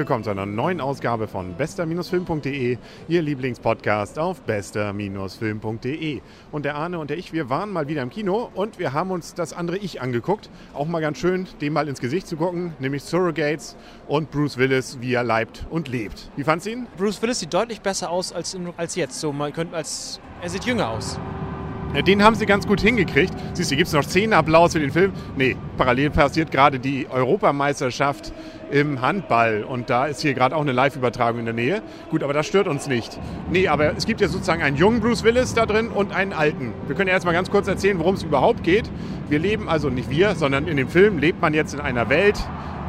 willkommen zu einer neuen Ausgabe von bester-film.de, Ihr Lieblingspodcast auf bester-film.de. Und der Arne und der ich, wir waren mal wieder im Kino und wir haben uns das andere Ich angeguckt. Auch mal ganz schön, dem mal ins Gesicht zu gucken, nämlich Surrogates und Bruce Willis, wie er leibt und lebt. Wie fand's ihn? Bruce Willis sieht deutlich besser aus als, als jetzt. So, man könnte als, er sieht jünger aus. Den haben sie ganz gut hingekriegt. Siehst du, gibt es noch zehn Applaus für den Film? Nee, parallel passiert gerade die Europameisterschaft im Handball und da ist hier gerade auch eine Live-Übertragung in der Nähe. Gut, aber das stört uns nicht. Nee, aber es gibt ja sozusagen einen jungen Bruce Willis da drin und einen alten. Wir können ja erst mal ganz kurz erzählen, worum es überhaupt geht. Wir leben, also nicht wir, sondern in dem Film lebt man jetzt in einer Welt,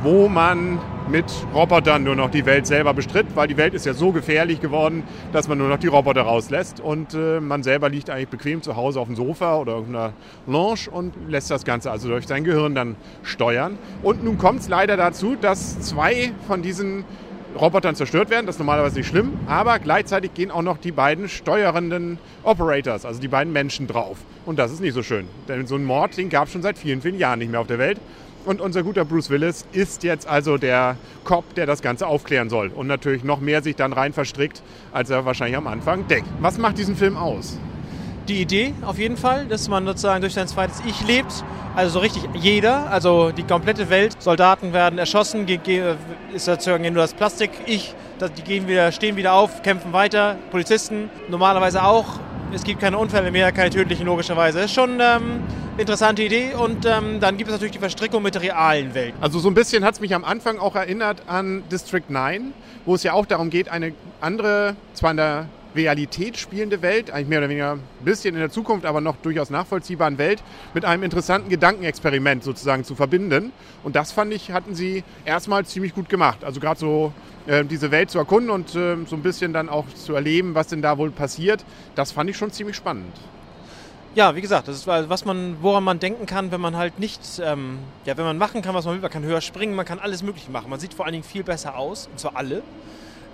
wo man mit Robotern nur noch die Welt selber bestritt, weil die Welt ist ja so gefährlich geworden, dass man nur noch die Roboter rauslässt und äh, man selber liegt eigentlich bequem zu Hause auf dem Sofa oder auf einer Lounge und lässt das Ganze also durch sein Gehirn dann steuern. Und nun kommt es leider dazu, dass zwei von diesen Robotern zerstört werden. Das ist normalerweise nicht schlimm, aber gleichzeitig gehen auch noch die beiden steuerenden Operators, also die beiden Menschen drauf. Und das ist nicht so schön, denn so ein Mord, den gab es schon seit vielen, vielen Jahren nicht mehr auf der Welt. Und unser guter Bruce Willis ist jetzt also der Cop, der das Ganze aufklären soll. Und natürlich noch mehr sich dann rein verstrickt, als er wahrscheinlich am Anfang denkt. Was macht diesen Film aus? Die Idee auf jeden Fall, dass man sozusagen durch sein zweites Ich lebt. Also so richtig jeder, also die komplette Welt. Soldaten werden erschossen, ist sozusagen nur das Plastik-Ich. Die gehen wieder, stehen wieder auf, kämpfen weiter. Polizisten normalerweise auch. Es gibt keine Unfälle mehr, keine tödlichen logischerweise. Ist schon ähm, interessante Idee. Und ähm, dann gibt es natürlich die Verstrickung mit der realen Welt. Also so ein bisschen hat es mich am Anfang auch erinnert an District 9, wo es ja auch darum geht, eine andere, zwar in der Realität spielende Welt, eigentlich mehr oder weniger ein bisschen in der Zukunft, aber noch durchaus nachvollziehbaren Welt, mit einem interessanten Gedankenexperiment sozusagen zu verbinden. Und das fand ich, hatten sie erstmal ziemlich gut gemacht. Also gerade so äh, diese Welt zu erkunden und äh, so ein bisschen dann auch zu erleben, was denn da wohl passiert, das fand ich schon ziemlich spannend. Ja, wie gesagt, das ist was man, woran man denken kann, wenn man halt nicht, ähm, ja, wenn man machen kann, was man will. Man kann höher springen, man kann alles Mögliche machen. Man sieht vor allen Dingen viel besser aus, und zwar alle.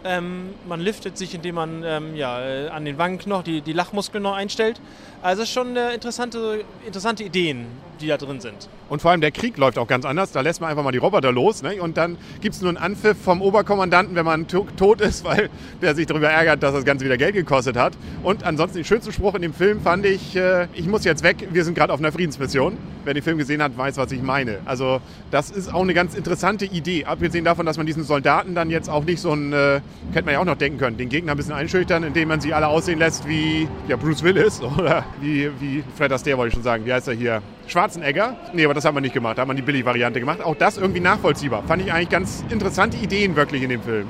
Ähm, man liftet sich, indem man ähm, ja, äh, an den Wangenknochen die, die Lachmuskeln noch einstellt. Also schon äh, interessante, interessante Ideen, die da drin sind. Und vor allem der Krieg läuft auch ganz anders. Da lässt man einfach mal die Roboter los. Ne? Und dann gibt es nur einen Anpfiff vom Oberkommandanten, wenn man tot ist, weil der sich darüber ärgert, dass das Ganze wieder Geld gekostet hat. Und ansonsten, den schönsten Spruch in dem Film fand ich, äh, ich muss jetzt weg, wir sind gerade auf einer Friedensmission. Wer den Film gesehen hat, weiß, was ich meine. Also das ist auch eine ganz interessante Idee. Abgesehen davon, dass man diesen Soldaten dann jetzt auch nicht so ein, äh, hätte man ja auch noch denken können, den Gegner ein bisschen einschüchtern, indem man sie alle aussehen lässt wie ja, Bruce Willis oder wie, wie Fred Astaire, wollte ich schon sagen. Wie heißt er hier? Schwarzenegger. Nee, aber das hat man nicht gemacht. Da hat man die Billig-Variante gemacht. Auch das irgendwie nachvollziehbar. Fand ich eigentlich ganz interessante Ideen wirklich in dem Film.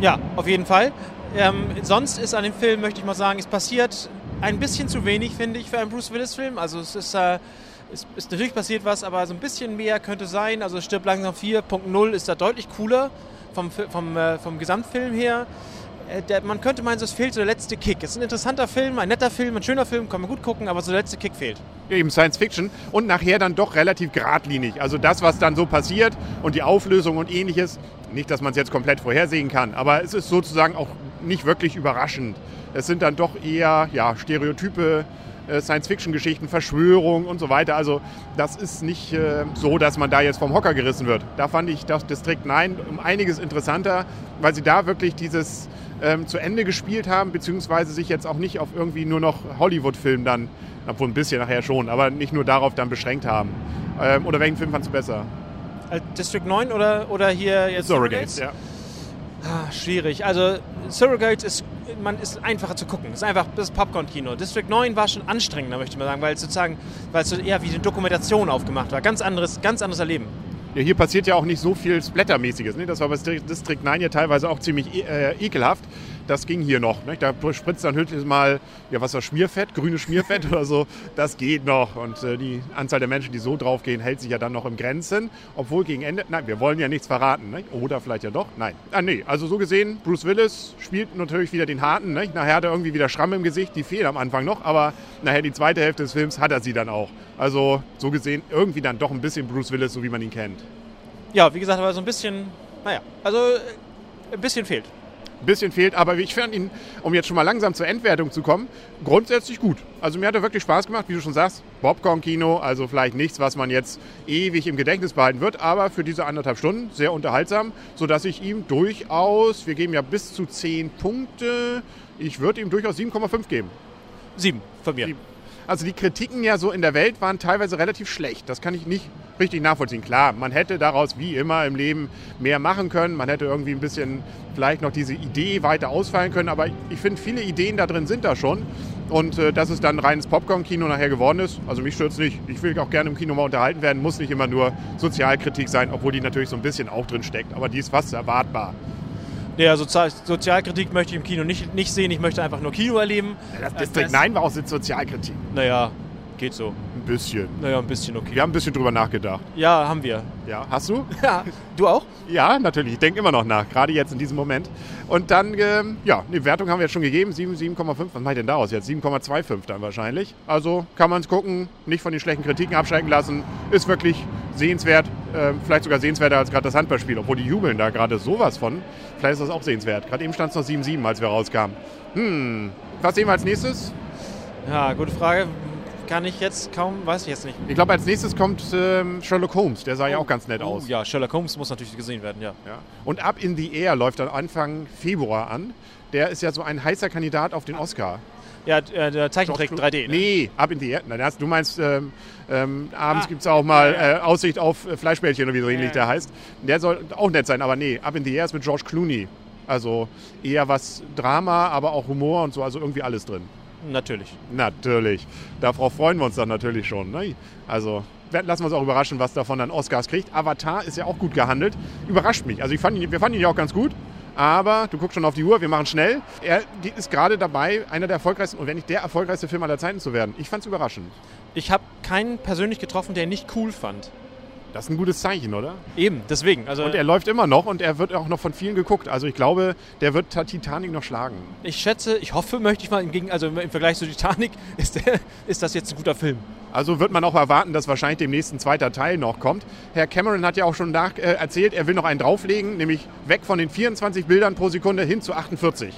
Ja, auf jeden Fall. Ähm, sonst ist an dem Film, möchte ich mal sagen, es passiert ein bisschen zu wenig, finde ich, für einen Bruce Willis-Film. Also es ist, äh, es ist natürlich passiert was, aber so ein bisschen mehr könnte sein. Also Stirb langsam 4.0 ist da deutlich cooler vom, vom, äh, vom Gesamtfilm her. Äh, der, man könnte meinen, es fehlt so der letzte Kick. Es ist ein interessanter Film, ein netter Film, ein schöner Film, kann man gut gucken, aber so der letzte Kick fehlt. Eben Science Fiction und nachher dann doch relativ geradlinig. Also das, was dann so passiert und die Auflösung und ähnliches, nicht, dass man es jetzt komplett vorhersehen kann, aber es ist sozusagen auch nicht wirklich überraschend. Es sind dann doch eher ja, Stereotype, Science-Fiction-Geschichten, Verschwörung und so weiter. Also das ist nicht äh, so, dass man da jetzt vom Hocker gerissen wird. Da fand ich das District 9 um einiges interessanter, weil sie da wirklich dieses ähm, zu Ende gespielt haben, beziehungsweise sich jetzt auch nicht auf irgendwie nur noch Hollywood-Film dann, obwohl ein bisschen nachher schon, aber nicht nur darauf dann beschränkt haben. Ähm, oder welchen Film fandest du besser? Äh, District 9 oder, oder hier jetzt Surrogates? ja. Ah, schwierig. Also Surrogates ist, man ist einfacher zu gucken. Ist einfach das Popcorn-Kino. District 9 war schon anstrengender, möchte ich mal sagen, weil es sozusagen, weil es so eher wie eine Dokumentation aufgemacht war. Ganz anderes, ganz anderes Erleben. Ja, hier passiert ja auch nicht so viel Splattermäßiges. Ne? Das war bei District 9 ja teilweise auch ziemlich äh, ekelhaft das ging hier noch. Ne? Da spritzt dann höchstens mal, ja, was war Schmierfett, grünes Schmierfett oder so. Das geht noch. Und äh, die Anzahl der Menschen, die so draufgehen, hält sich ja dann noch im Grenzen. Obwohl gegen Ende, nein, wir wollen ja nichts verraten. Ne? Oder vielleicht ja doch, nein. Ah, nee, also so gesehen, Bruce Willis spielt natürlich wieder den Harten. Ne? Nachher hat er irgendwie wieder Schramm im Gesicht, die fehlen am Anfang noch, aber nachher die zweite Hälfte des Films hat er sie dann auch. Also so gesehen irgendwie dann doch ein bisschen Bruce Willis, so wie man ihn kennt. Ja, wie gesagt, aber so ein bisschen, naja, also äh, ein bisschen fehlt. Ein bisschen fehlt, aber ich fand ihn, um jetzt schon mal langsam zur Endwertung zu kommen, grundsätzlich gut. Also mir hat er wirklich Spaß gemacht, wie du schon sagst. Popcorn-Kino, also vielleicht nichts, was man jetzt ewig im Gedächtnis behalten wird, aber für diese anderthalb Stunden sehr unterhaltsam, sodass ich ihm durchaus, wir geben ja bis zu 10 Punkte, ich würde ihm durchaus 7,5 geben. Sieben von mir. Sieben. Also die Kritiken ja so in der Welt waren teilweise relativ schlecht. Das kann ich nicht richtig nachvollziehen. Klar, man hätte daraus wie immer im Leben mehr machen können. Man hätte irgendwie ein bisschen vielleicht noch diese Idee weiter ausfallen können. Aber ich finde, viele Ideen da drin sind da schon. Und äh, dass es dann reines Popcorn-Kino nachher geworden ist, also mich stört es nicht. Ich will auch gerne im Kino mal unterhalten werden, muss nicht immer nur Sozialkritik sein, obwohl die natürlich so ein bisschen auch drin steckt. Aber die ist fast erwartbar. Ja, Sozial Sozialkritik möchte ich im Kino nicht, nicht sehen. Ich möchte einfach nur Kino erleben. Ja, das District 9 war auch Sozialkritik. Naja, geht so. Ein bisschen. Naja, ein bisschen okay. Wir haben ein bisschen drüber nachgedacht. Ja, haben wir. Ja, hast du? Ja, du auch? Ja, natürlich. Ich denke immer noch nach, gerade jetzt in diesem Moment. Und dann, ähm, ja, die Wertung haben wir jetzt schon gegeben. 7, 7,5. Was mache ich denn daraus jetzt? 7,25 dann wahrscheinlich. Also kann man es gucken, nicht von den schlechten Kritiken abschrecken lassen. Ist wirklich sehenswert. Äh, vielleicht sogar sehenswerter als gerade das Handballspiel, obwohl die jubeln da gerade sowas von. Vielleicht ist das auch sehenswert. Gerade eben stand es noch 7-7, als wir rauskamen. Hm, was sehen wir als nächstes? Ja, gute Frage. Kann ich jetzt kaum, weiß ich jetzt nicht. Ich glaube, als nächstes kommt ähm, Sherlock Holmes. Der sah ja auch ganz nett Oh, aus. ja, Sherlock Holmes muss natürlich gesehen werden, ja. Ja. Und Up in the Air läuft dann Anfang Februar an. Der ist ja so ein heißer Kandidat auf den Oscar. Ja, äh, der Zeichentrick 3D. Ne? Nee, Up in the Air. Du meinst, ähm, ähm, abends Ah. gibt es auch mal äh, Aussicht auf äh, Fleischbällchen oder wie so ähnlich Ja. der heißt. Der soll auch nett sein, aber nee, Up in the Air ist mit George Clooney. Also eher was Drama, aber auch Humor und so, also irgendwie alles drin. Natürlich. Natürlich. Darauf freuen wir uns dann natürlich schon. Ne? Also lassen wir uns auch überraschen, was davon dann Oscars kriegt. Avatar ist ja auch gut gehandelt. Überrascht mich. Also ich fand ihn, wir fanden ihn ja auch ganz gut. Aber du guckst schon auf die Uhr, wir machen schnell. Er ist gerade dabei, einer der erfolgreichsten und wenn nicht der erfolgreichste Film aller Zeiten zu werden. Ich fand es überraschend. Ich habe keinen persönlich getroffen, der ihn nicht cool fand. Das ist ein gutes Zeichen, oder? Eben, deswegen. Also Und er läuft immer noch und er wird auch noch von vielen geguckt. Also ich glaube, der wird Titanic noch schlagen. ich schätze, ich hoffe, möchte ich mal, im, Gegen also im Vergleich zu Titanic, ist, der, ist das jetzt ein guter Film. Also wird man auch erwarten, dass wahrscheinlich demnächst ein zweiter Teil noch kommt. Herr Cameron hat ja auch schon nach, äh, erzählt, er will noch einen drauflegen, nämlich weg von den 24 Bildern pro Sekunde hin zu 48.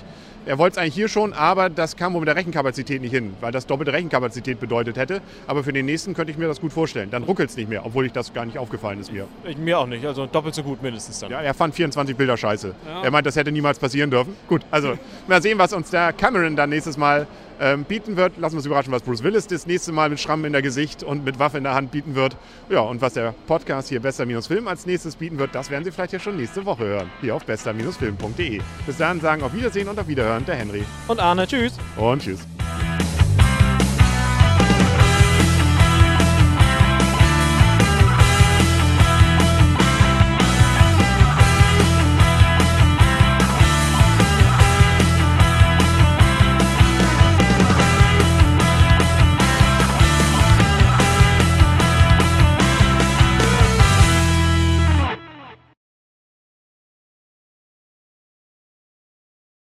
Er wollte es eigentlich hier schon, aber das kam wohl mit der Rechenkapazität nicht hin, weil das doppelte Rechenkapazität bedeutet hätte. Aber für den nächsten könnte ich mir das gut vorstellen. Dann ruckelt es nicht mehr, obwohl ich das gar nicht aufgefallen ist mir. Ich, mir auch nicht, also doppelt so gut mindestens dann. Ja, er fand 24 Bilder scheiße. Ja. Er meint, das hätte niemals passieren dürfen. Gut, also mal sehen, was uns der Cameron dann nächstes Mal ähm, bieten wird. Lassen wir uns überraschen, was Bruce Willis das nächste Mal mit Schrammen in der Gesicht und mit Waffe in der Hand bieten wird. Ja, und was der Podcast hier Bester-Film als nächstes bieten wird, das werden Sie vielleicht ja schon nächste Woche hören. Hier auf bester-film.de. Bis dahin sagen auf Wiedersehen und auf Wiederhören der Henry. Und Arne, tschüss. Und tschüss.